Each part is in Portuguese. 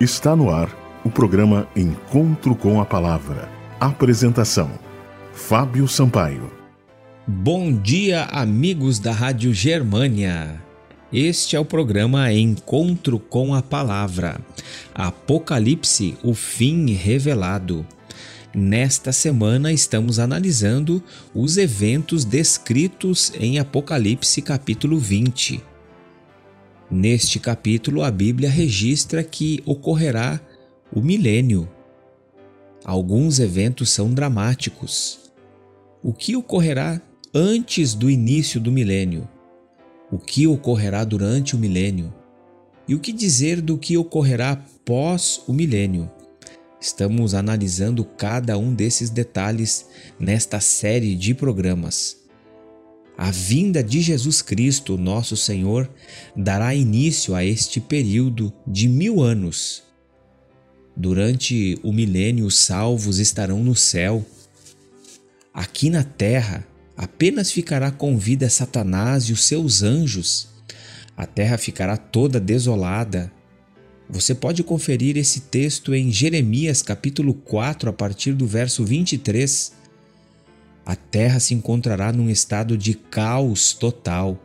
Está no ar o programa Encontro com a Palavra. Apresentação: Fábio Sampaio. Bom dia, amigos da Rádio Germânia. Este é o programa Encontro com a Palavra. Apocalipse, o fim revelado. Nesta semana estamos analisando os eventos descritos em Apocalipse capítulo 20. Neste capítulo, a Bíblia registra que ocorrerá o milênio. Alguns eventos são dramáticos. O que ocorrerá antes do início do milênio? O que ocorrerá durante o milênio? E o que dizer do que ocorrerá após o milênio? Estamos analisando cada um desses detalhes nesta série de programas. A vinda de Jesus Cristo, nosso Senhor, dará início a este período de mil anos. Durante o milênio, os salvos estarão no céu. Aqui na terra, apenas ficará com vida Satanás e os seus anjos. A terra ficará toda desolada. Você pode conferir esse texto em Jeremias capítulo 4, a partir do verso 23 a terra se encontrará num estado de caos total,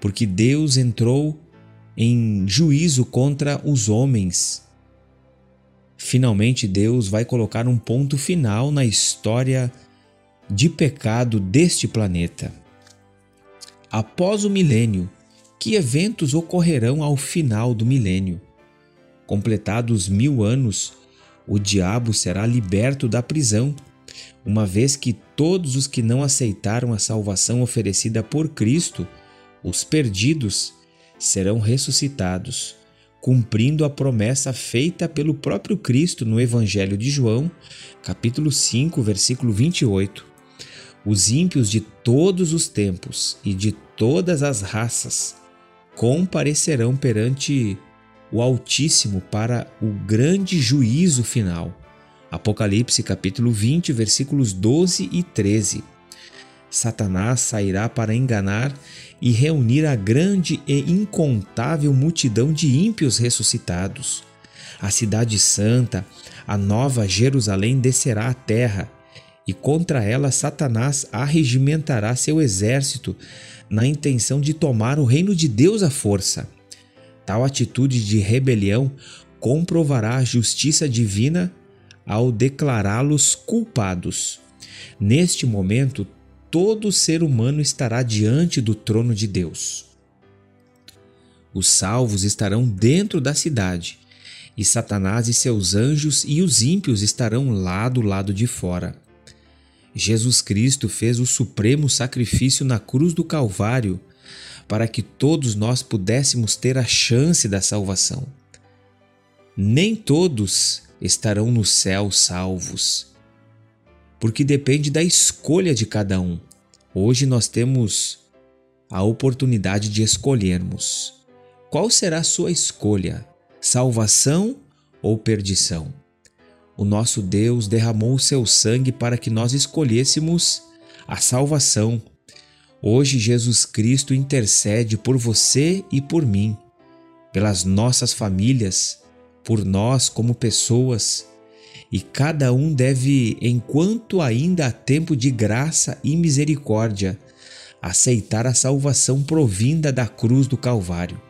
porque Deus entrou em juízo contra os homens. Finalmente, Deus vai colocar um ponto final na história de pecado deste planeta. Após o milênio, que eventos ocorrerão ao final do milênio? Completados mil anos, o diabo será liberto da prisão uma vez que todos os que não aceitaram a salvação oferecida por Cristo, os perdidos, serão ressuscitados, cumprindo a promessa feita pelo próprio Cristo no Evangelho de João, capítulo 5, versículo 28. Os ímpios de todos os tempos e de todas as raças comparecerão perante o Altíssimo para o grande juízo final Apocalipse capítulo 20, versículos 12 e 13. Satanás sairá para enganar e reunir a grande e incontável multidão de ímpios ressuscitados. A cidade santa, a nova Jerusalém, descerá à terra, e contra ela Satanás arregimentará seu exército na intenção de tomar o reino de Deus à força. Tal atitude de rebelião comprovará a justiça divina ao declará-los culpados. Neste momento, todo ser humano estará diante do trono de Deus. Os salvos estarão dentro da cidade, e Satanás e seus anjos e os ímpios estarão lá do lado de fora. Jesus Cristo fez o supremo sacrifício na cruz do Calvário para que todos nós pudéssemos ter a chance da salvação. Nem todos estarão no céu salvos. Porque depende da escolha de cada um. Hoje nós temos a oportunidade de escolhermos. Qual será a sua escolha? Salvação ou perdição? O nosso Deus derramou o seu sangue para que nós escolhêssemos a salvação. Hoje Jesus Cristo intercede por você e por mim, pelas nossas famílias, por nós como pessoas, e cada um deve, enquanto ainda há tempo de graça e misericórdia, aceitar a salvação provinda da cruz do Calvário.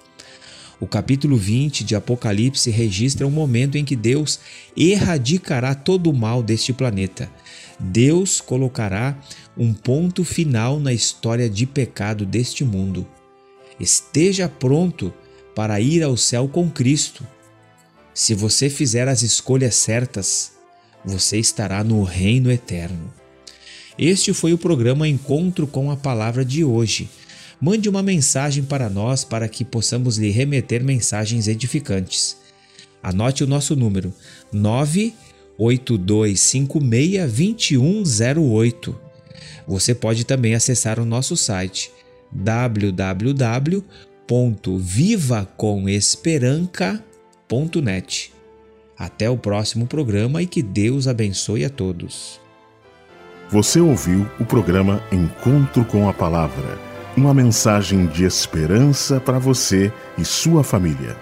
O capítulo 20 de Apocalipse registra o um momento em que Deus erradicará todo o mal deste planeta. Deus colocará um ponto final na história de pecado deste mundo. Esteja pronto para ir ao céu com Cristo se você fizer as escolhas certas, você estará no reino eterno. Este foi o programa Encontro com a Palavra de hoje. Mande uma mensagem para nós para que possamos lhe remeter mensagens edificantes. Anote o nosso número 982562108. Você pode também acessar o nosso site www.vivacomesperanca.com Até o próximo programa e que Deus abençoe a todos. Você ouviu o programa Encontro com a Palavra uma mensagem de esperança para você e sua família.